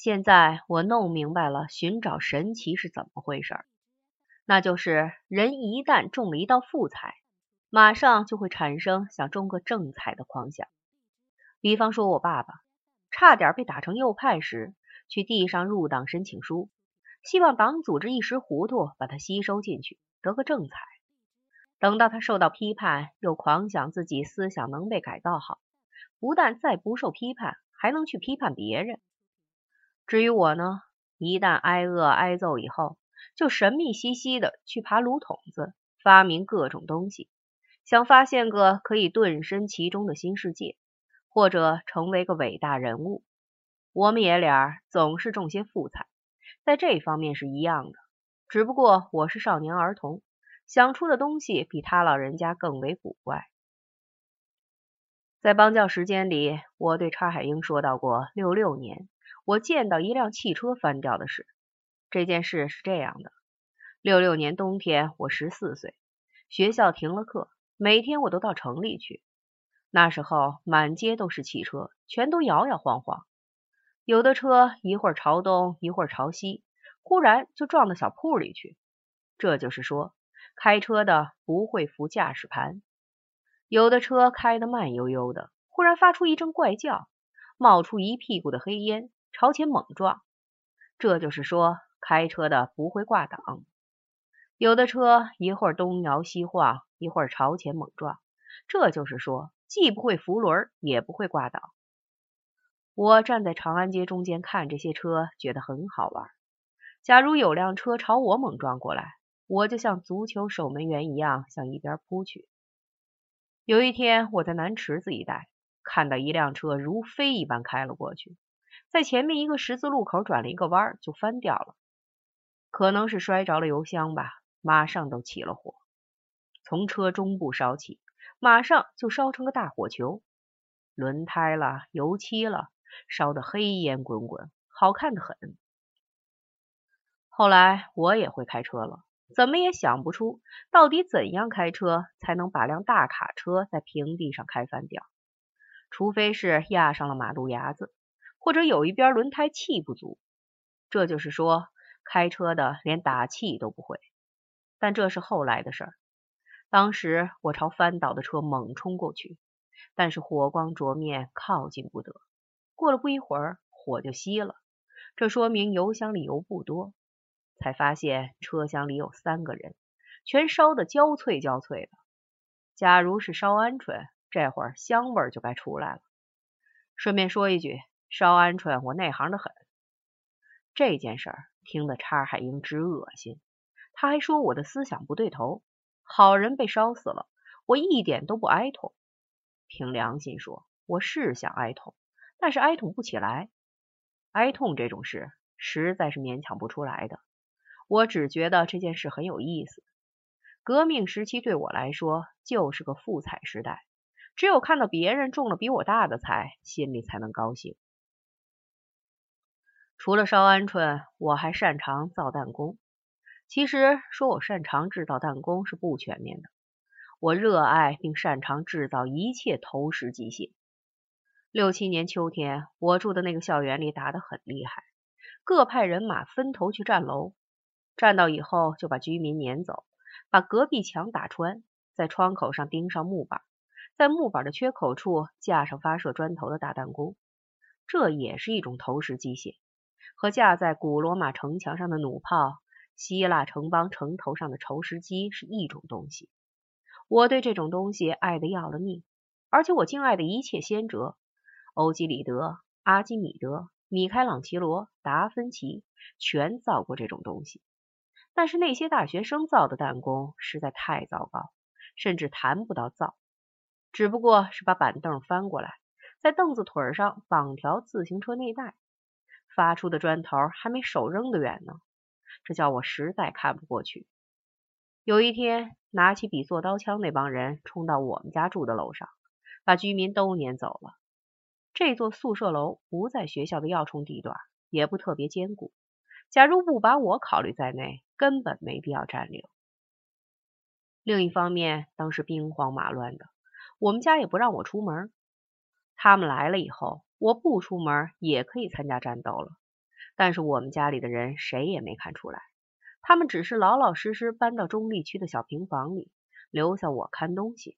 现在我弄明白了寻找神奇是怎么回事，那就是人一旦中了一道副彩，马上就会产生想中个正彩的狂想。比方说，我爸爸差点被打成右派时，去地上入党申请书，希望党组织一时糊涂把他吸收进去，得个正彩。等到他受到批判，又狂想自己思想能被改造好，不但再不受批判，还能去批判别人。至于我呢，一旦挨饿挨揍以后，就神秘兮兮的去爬炉筒子，发明各种东西，想发现个可以遁身其中的新世界。或者成为个伟大人物，我们爷俩总是中些富彩，在这方面是一样的。只不过我是少年儿童，想出的东西比他老人家更为古怪。在邦教时间里，我对叉海英说到过，六六年我见到一辆汽车翻掉的事。这件事是这样的：六六年冬天，我十四岁，学校停了课，每天我都到城里去。那时候满街都是汽车，全都摇摇晃晃，有的车一会儿朝东，一会儿朝西，忽然就撞到小铺里去。这就是说，开车的不会扶驾驶盘。有的车开得慢悠悠的，忽然发出一阵怪叫，冒出一屁股的黑烟，朝前猛撞。这就是说，开车的不会挂挡。有的车一会儿东摇西晃，一会儿朝前猛撞。这就是说。既不会扶轮，也不会挂挡。我站在长安街中间看这些车，觉得很好玩。假如有辆车朝我猛撞过来，我就像足球守门员一样向一边扑去。有一天，我在南池子一带看到一辆车如飞一般开了过去，在前面一个十字路口转了一个弯就翻掉了，可能是摔着了油箱吧，马上都起了火，从车中部烧起。马上就烧成个大火球，轮胎了，油漆了，烧得黑烟滚滚，好看的很。后来我也会开车了，怎么也想不出到底怎样开车才能把辆大卡车在平地上开翻掉，除非是压上了马路牙子，或者有一边轮胎气不足。这就是说，开车的连打气都不会。但这是后来的事儿。当时我朝翻倒的车猛冲过去，但是火光灼面，靠近不得。过了不一会儿，火就熄了，这说明油箱里油不多。才发现车厢里有三个人，全烧得焦脆焦脆的。假如是烧鹌鹑，这会儿香味就该出来了。顺便说一句，烧鹌鹑我内行的很。这件事儿听得叉海英直恶心，他还说我的思想不对头。好人被烧死了，我一点都不哀痛。凭良心说，我是想哀痛，但是哀痛不起来。哀痛这种事，实在是勉强不出来的。我只觉得这件事很有意思。革命时期对我来说就是个富彩时代，只有看到别人中了比我大的彩，心里才能高兴。除了烧鹌鹑，我还擅长造弹弓。其实说我擅长制造弹弓是不全面的，我热爱并擅长制造一切投石机械。六七年秋天，我住的那个校园里打得很厉害，各派人马分头去占楼，占到以后就把居民撵走，把隔壁墙打穿，在窗口上钉上木板，在木板的缺口处架上发射砖头的大弹弓，这也是一种投石机械，和架在古罗马城墙上的弩炮。希腊城邦城头上的投石机是一种东西，我对这种东西爱的要了命，而且我敬爱的一切先哲，欧几里得、阿基米德、米开朗琪罗、达芬奇，全造过这种东西。但是那些大学生造的弹弓实在太糟糕，甚至谈不到造，只不过是把板凳翻过来，在凳子腿上绑条自行车内带，发出的砖头还没手扔得远呢。这叫我实在看不过去。有一天，拿起笔做刀枪那帮人冲到我们家住的楼上，把居民都撵走了。这座宿舍楼不在学校的要冲地段，也不特别坚固。假如不把我考虑在内，根本没必要占领。另一方面，当时兵荒马乱的，我们家也不让我出门。他们来了以后，我不出门也可以参加战斗了。但是我们家里的人谁也没看出来，他们只是老老实实搬到中立区的小平房里，留下我看东西。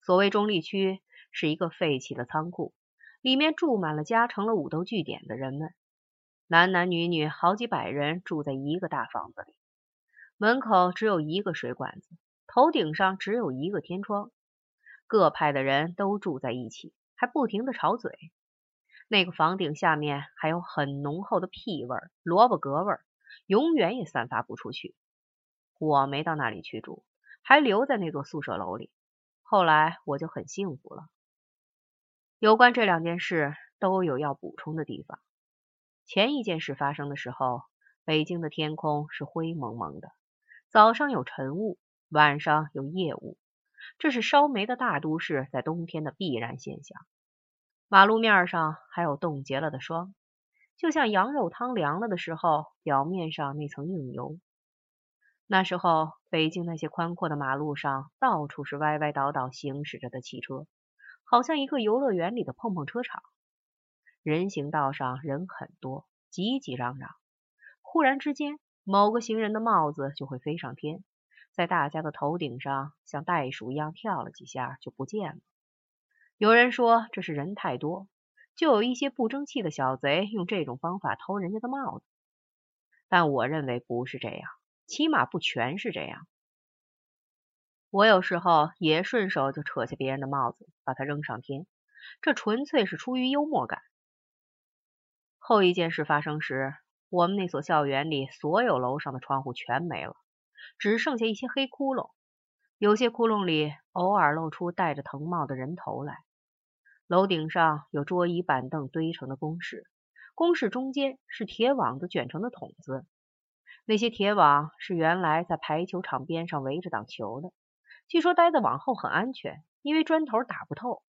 所谓中立区，是一个废弃的仓库，里面住满了加成了武斗据点的人们，男男女女好几百人住在一个大房子里，门口只有一个水管子，头顶上只有一个天窗，各派的人都住在一起，还不停的吵嘴。那个房顶下面还有很浓厚的屁味儿、萝卜格味儿，永远也散发不出去。我没到那里去住，还留在那座宿舍楼里。后来我就很幸福了。有关这两件事都有要补充的地方。前一件事发生的时候，北京的天空是灰蒙蒙的，早上有晨雾，晚上有夜雾，这是烧煤的大都市在冬天的必然现象。马路面上还有冻结了的霜，就像羊肉汤凉了的时候，表面上那层硬油。那时候，北京那些宽阔的马路上，到处是歪歪倒倒行驶着的汽车，好像一个游乐园里的碰碰车场。人行道上人很多，挤挤嚷嚷。忽然之间，某个行人的帽子就会飞上天，在大家的头顶上像袋鼠一样跳了几下，就不见了。有人说这是人太多，就有一些不争气的小贼用这种方法偷人家的帽子。但我认为不是这样，起码不全是这样。我有时候也顺手就扯下别人的帽子，把它扔上天，这纯粹是出于幽默感。后一件事发生时，我们那所校园里所有楼上的窗户全没了，只剩下一些黑窟窿，有些窟窿里偶尔露出戴着藤帽的人头来。楼顶上有桌椅板凳堆成的工事，工事中间是铁网子卷成的筒子。那些铁网是原来在排球场边上围着挡球的，据说待在网后很安全，因为砖头打不透。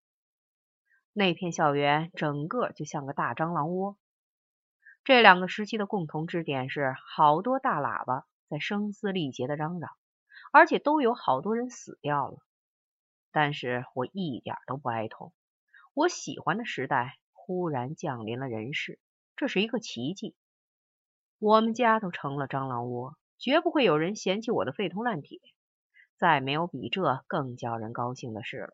那片校园整个就像个大蟑螂窝。这两个时期的共同支点是，好多大喇叭在声嘶力竭的嚷嚷，而且都有好多人死掉了。但是我一点都不哀痛。我喜欢的时代忽然降临了人世，这是一个奇迹。我们家都成了蟑螂窝，绝不会有人嫌弃我的废铜烂铁。再没有比这更叫人高兴的事了。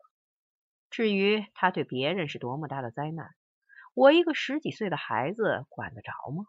至于他对别人是多么大的灾难，我一个十几岁的孩子管得着吗？